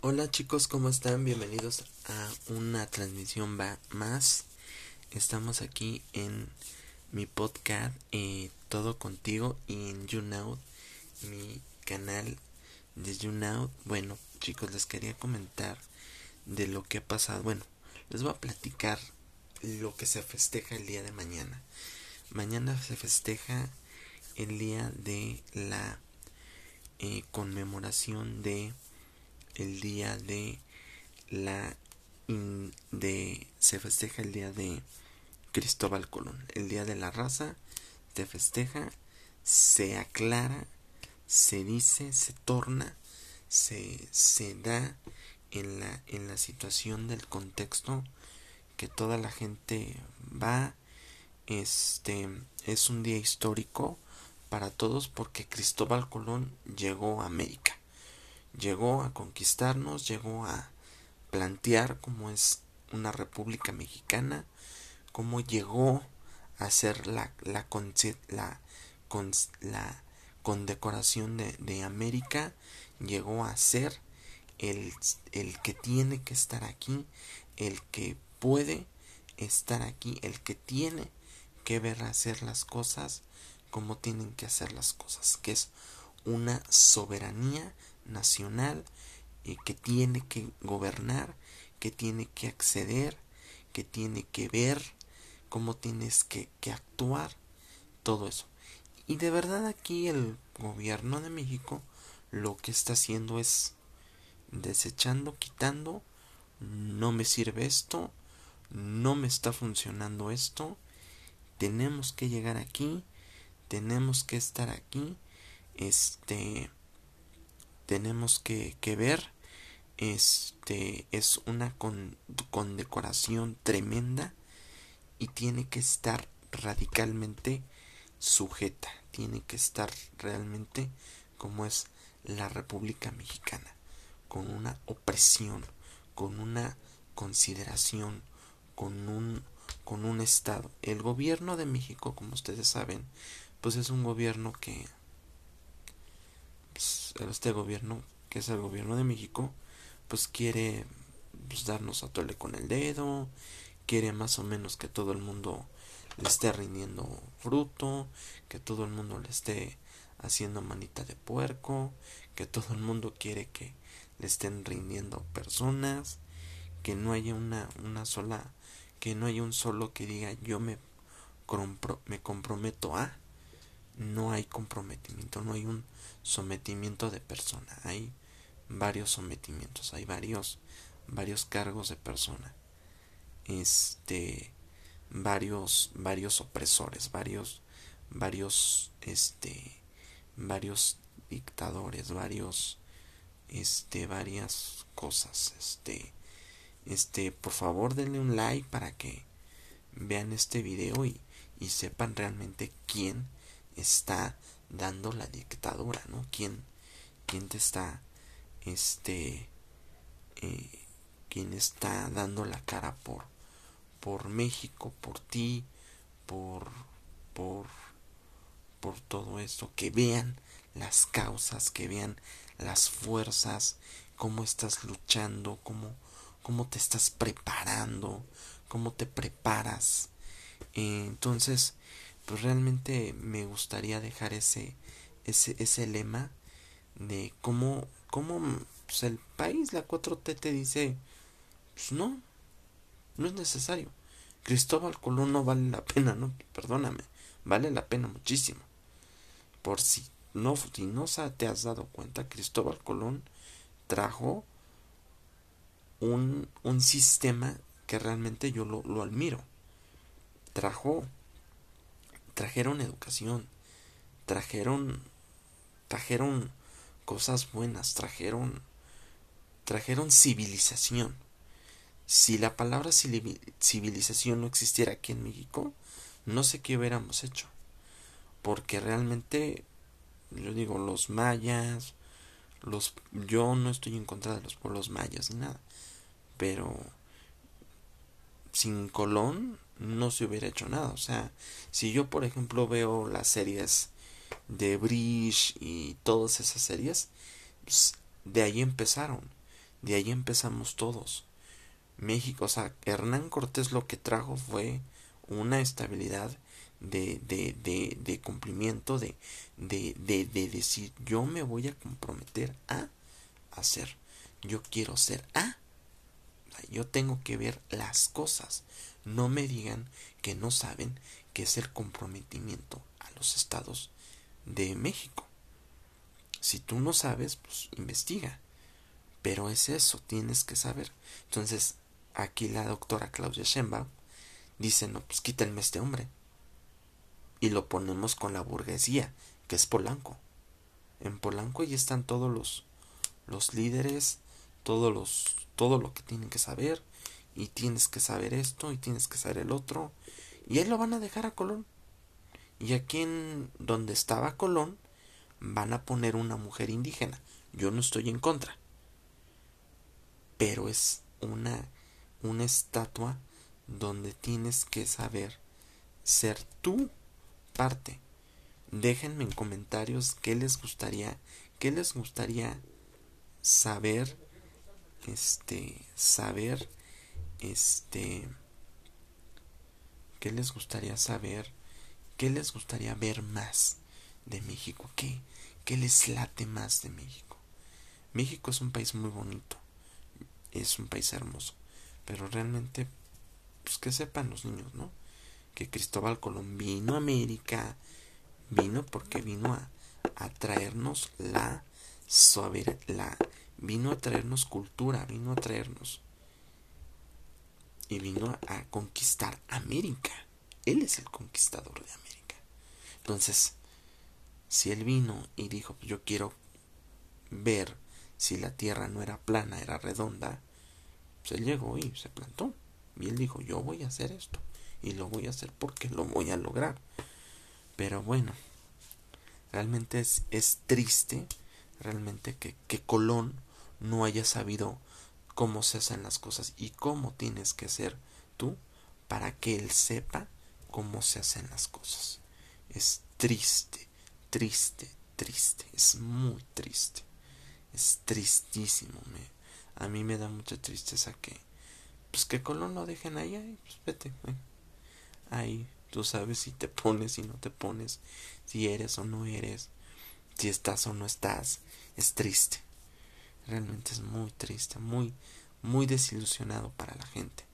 Hola chicos, ¿cómo están? Bienvenidos a una transmisión más. Estamos aquí en mi podcast eh, Todo Contigo y en YouNow, mi canal de YouNow. Bueno, chicos, les quería comentar de lo que ha pasado. Bueno, les voy a platicar lo que se festeja el día de mañana. Mañana se festeja el día de la eh, conmemoración de el día de la de se festeja el día de Cristóbal Colón, el día de la raza se festeja, se aclara, se dice, se torna, se, se da en la, en la situación del contexto que toda la gente va. Este es un día histórico para todos porque Cristóbal Colón llegó a América llegó a conquistarnos, llegó a plantear cómo es una república mexicana, cómo llegó a ser la, la, la, la condecoración de, de, América, llegó a ser el, el que tiene que estar aquí, el que puede estar aquí, el que tiene que ver hacer las cosas como tienen que hacer las cosas, que es una soberanía nacional y que tiene que gobernar, que tiene que acceder, que tiene que ver cómo tienes que, que actuar, todo eso. Y de verdad aquí el gobierno de México lo que está haciendo es desechando, quitando, no me sirve esto, no me está funcionando esto, tenemos que llegar aquí, tenemos que estar aquí, este, tenemos que, que ver este es una condecoración tremenda y tiene que estar radicalmente sujeta tiene que estar realmente como es la República Mexicana con una opresión con una consideración con un con un estado. El gobierno de México como ustedes saben pues es un gobierno que este gobierno, que es el gobierno de México, pues quiere pues, darnos a tole con el dedo, quiere más o menos que todo el mundo le esté rindiendo fruto, que todo el mundo le esté haciendo manita de puerco, que todo el mundo quiere que le estén rindiendo personas, que no haya una, una sola, que no haya un solo que diga yo me, me comprometo a, no hay comprometimiento, no hay un sometimiento de persona, hay varios sometimientos, hay varios varios cargos de persona. Este varios varios opresores, varios varios este varios dictadores, varios este varias cosas, este este por favor denle un like para que vean este video y, y sepan realmente quién está dando la dictadura, ¿no? ¿Quién, quién te está, este, eh, quién está dando la cara por, por México, por ti, por, por, por todo esto, que vean las causas, que vean las fuerzas, cómo estás luchando, cómo, cómo te estás preparando, cómo te preparas. Eh, entonces, pues realmente me gustaría dejar ese, ese, ese lema de cómo, cómo pues el país, la 4T te dice, pues no, no es necesario. Cristóbal Colón no vale la pena, no, perdóname, vale la pena muchísimo. Por si no, si no te has dado cuenta, Cristóbal Colón trajo un, un sistema que realmente yo lo, lo admiro. Trajo trajeron educación, trajeron trajeron cosas buenas, trajeron trajeron civilización. Si la palabra civilización no existiera aquí en México, no sé qué hubiéramos hecho. Porque realmente, yo digo, los mayas, los, yo no estoy en contra de los pueblos mayas ni nada. Pero sin Colón no se hubiera hecho nada. O sea, si yo, por ejemplo, veo las series de Bridge y todas esas series, pues, de ahí empezaron. De ahí empezamos todos. México, o sea, Hernán Cortés lo que trajo fue una estabilidad de, de, de, de cumplimiento, de, de, de, de decir, yo me voy a comprometer a hacer, yo quiero ser a, yo tengo que ver las cosas, no me digan que no saben qué es el comprometimiento a los estados de México. Si tú no sabes, pues investiga. Pero es eso, tienes que saber. Entonces, aquí la doctora Claudia Sheinbaum dice, no, pues quítenme este hombre. Y lo ponemos con la burguesía, que es Polanco. En Polanco ahí están todos los, los líderes, todos los, todo lo que tienen que saber, y tienes que saber esto, y tienes que saber el otro, y ahí lo van a dejar a Colón. Y aquí en donde estaba Colón, van a poner una mujer indígena. Yo no estoy en contra. Pero es una, una estatua donde tienes que saber ser tú parte. Déjenme en comentarios qué les gustaría, qué les gustaría saber, este, saber, este, qué les gustaría saber, qué les gustaría ver más de México, qué, qué les late más de México. México es un país muy bonito, es un país hermoso, pero realmente, pues que sepan los niños, ¿no? Que Cristóbal Colón vino a América, vino porque vino a, traernos la suave, la, vino a traernos cultura, vino a traernos y vino a, conquistar América. Él es el conquistador de América. Entonces, si él vino y dijo, yo quiero ver si la tierra no era plana, era redonda, pues él llegó y se plantó. Y él dijo, yo voy a hacer esto. Y lo voy a hacer porque lo voy a lograr. Pero bueno, realmente es, es triste, realmente que, que Colón no haya sabido cómo se hacen las cosas y cómo tienes que ser tú para que él sepa cómo se hacen las cosas. Es triste, triste, triste, es muy triste. Es tristísimo, me, a mí me da mucha tristeza que pues que Colón lo dejen ahí, ahí pues vete, ahí tú sabes si te pones, si no te pones, si eres o no eres, si estás o no estás, es triste. Realmente es muy triste, muy, muy desilusionado para la gente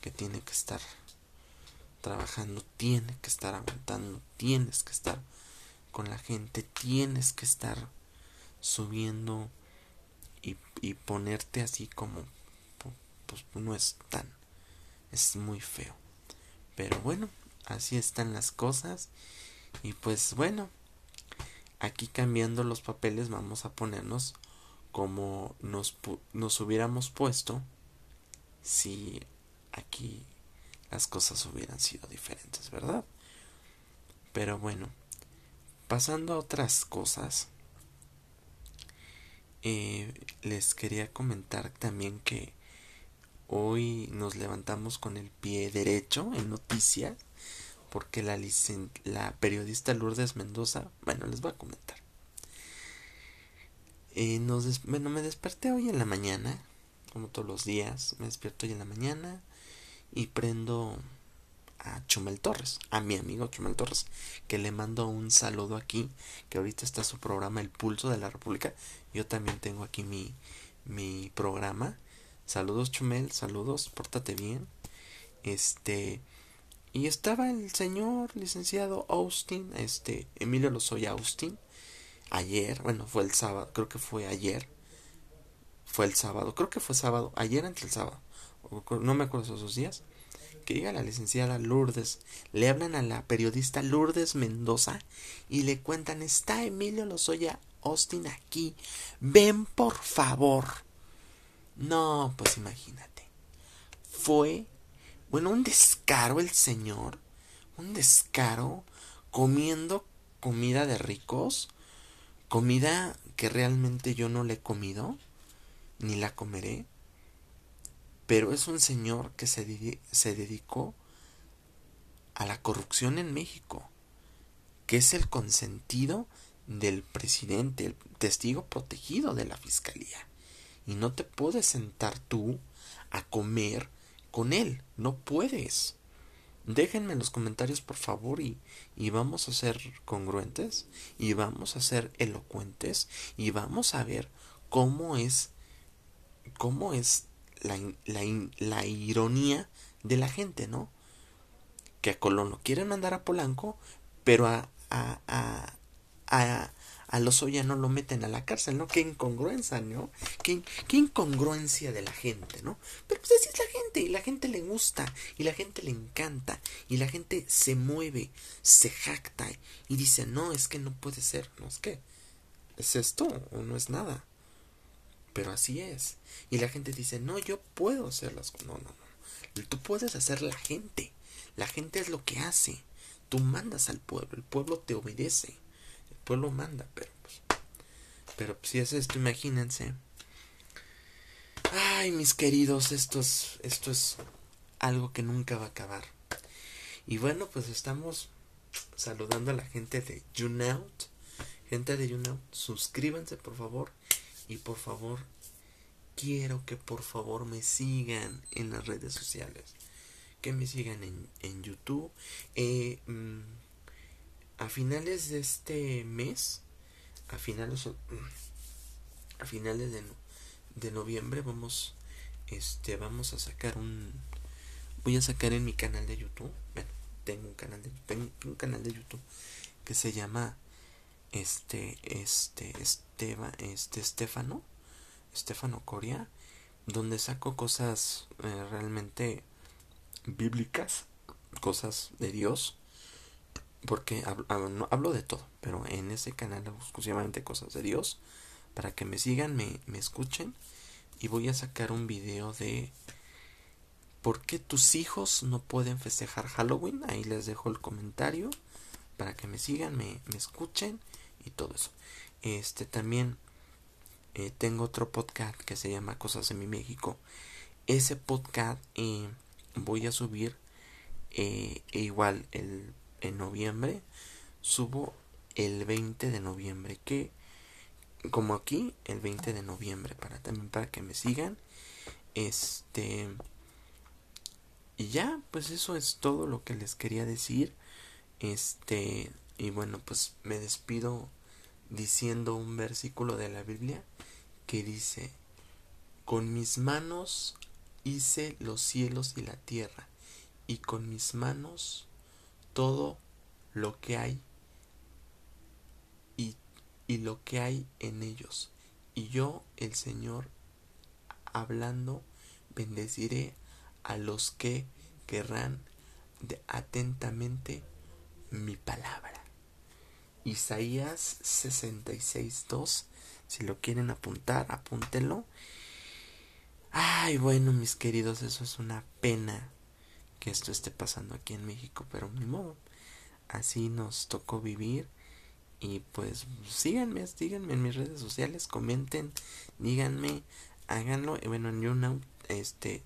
que tiene que estar trabajando, tiene que estar aguantando, tienes que estar con la gente, tienes que estar subiendo y, y ponerte así como pues no es tan es muy feo. Pero bueno así están las cosas. Y pues bueno aquí cambiando los papeles vamos a ponernos como nos, nos hubiéramos puesto si aquí las cosas hubieran sido diferentes, ¿verdad? Pero bueno, pasando a otras cosas, eh, les quería comentar también que hoy nos levantamos con el pie derecho en noticias porque la, la periodista Lourdes Mendoza, bueno, les voy a comentar. Eh, nos bueno, me desperté hoy en la mañana, como todos los días, me despierto hoy en la mañana y prendo a Chumel Torres, a mi amigo Chumel Torres, que le mando un saludo aquí, que ahorita está su programa El Pulso de la República. Yo también tengo aquí mi, mi programa. Saludos Chumel, saludos, pórtate bien. Este, y estaba el señor licenciado Austin, este, Emilio Lozoya Austin, ayer, bueno, fue el sábado, creo que fue ayer, fue el sábado, creo que fue sábado, ayer entre el sábado, no me acuerdo esos días, que llega la licenciada Lourdes, le hablan a la periodista Lourdes Mendoza y le cuentan, está Emilio Lozoya Austin aquí, ven por favor. No, pues imagínate, fue, bueno, un descaro el señor, un descaro comiendo comida de ricos, comida que realmente yo no le he comido, ni la comeré, pero es un señor que se, se dedicó a la corrupción en México, que es el consentido del presidente, el testigo protegido de la fiscalía. y no te puedes sentar tú a comer con él, no puedes. Déjenme en los comentarios por favor y, y vamos a ser congruentes y vamos a ser elocuentes y vamos a ver cómo es cómo es la, la, la ironía de la gente, ¿no? Que a Colón lo quieren mandar a Polanco, pero a, a, a, a, a Lozoya no lo meten a la cárcel, ¿no? Qué incongruencia, ¿no? Qué, incongruencia de la gente, ¿no? Pero pues así es la gente, y la gente le gusta, y la gente le encanta, y la gente se mueve, se jacta, y dice, no, es que no puede ser, no es que, ¿es esto o no es nada? Pero así es. Y la gente dice, no, yo puedo hacer las cosas. No, no, no. Tú puedes hacer la gente. La gente es lo que hace. Tú mandas al pueblo. El pueblo te obedece. Pueblo manda, pero pues. Pero si es esto, imagínense. Ay, mis queridos, esto es, esto es algo que nunca va a acabar. Y bueno, pues estamos saludando a la gente de YouNout. Gente de YouNout, suscríbanse por favor y por favor, quiero que por favor me sigan en las redes sociales. Que me sigan en, en YouTube. Eh, mm, a finales de este mes, a finales, a finales de, de noviembre vamos, este, a sacar un, voy a sacar en mi canal de YouTube. Tengo un canal de, un canal de YouTube que se llama este, este, Esteba, este, Estefano, Estefano Coria, donde saco cosas eh, realmente bíblicas, cosas de Dios, porque hablo, no, hablo, de todo, pero en ese canal exclusivamente cosas de Dios, para que me sigan, me, me escuchen, y voy a sacar un video de por qué tus hijos no pueden festejar Halloween, ahí les dejo el comentario para que me sigan, me, me escuchen y todo eso. Este también eh, tengo otro podcast que se llama Cosas en mi México. Ese podcast eh, voy a subir eh, e igual el, en noviembre. Subo el 20 de noviembre. Que como aquí, el 20 de noviembre. Para también para que me sigan. Este. Y ya, pues eso es todo lo que les quería decir. Este. Y bueno, pues me despido diciendo un versículo de la Biblia que dice, con mis manos hice los cielos y la tierra, y con mis manos todo lo que hay y, y lo que hay en ellos. Y yo, el Señor, hablando, bendeciré a los que querrán atentamente mi palabra. Isaías 66.2. Si lo quieren apuntar, apúntenlo. Ay, bueno, mis queridos, eso es una pena que esto esté pasando aquí en México, pero ni modo. Así nos tocó vivir. Y pues síganme, síganme en mis redes sociales, comenten, díganme, háganlo. Bueno, en YouNow, este,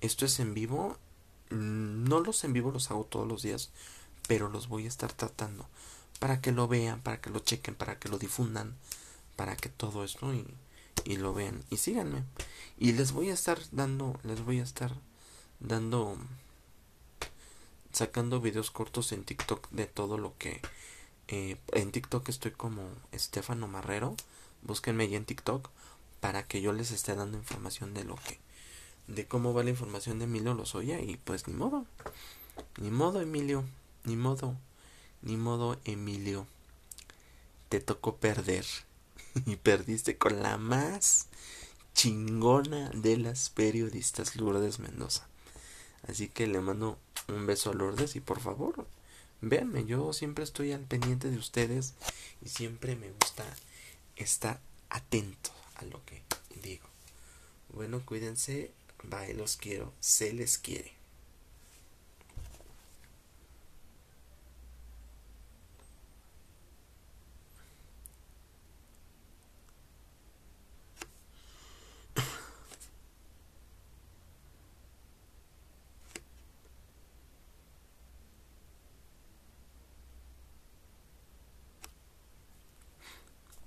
esto es en vivo. Mm, no los en vivo los hago todos los días, pero los voy a estar tratando para que lo vean, para que lo chequen, para que lo difundan, para que todo esto y, y lo vean y síganme. Y les voy a estar dando, les voy a estar dando sacando videos cortos en TikTok de todo lo que eh, en TikTok estoy como Estefano Marrero, búsquenme ahí en TikTok para que yo les esté dando información de lo que de cómo va la información de Emilio Lozoya y pues ni modo. Ni modo, Emilio, ni modo. Ni modo, Emilio. Te tocó perder. y perdiste con la más chingona de las periodistas, Lourdes Mendoza. Así que le mando un beso a Lourdes y por favor, véanme, yo siempre estoy al pendiente de ustedes y siempre me gusta estar atento a lo que digo. Bueno, cuídense, bye, los quiero, se les quiere.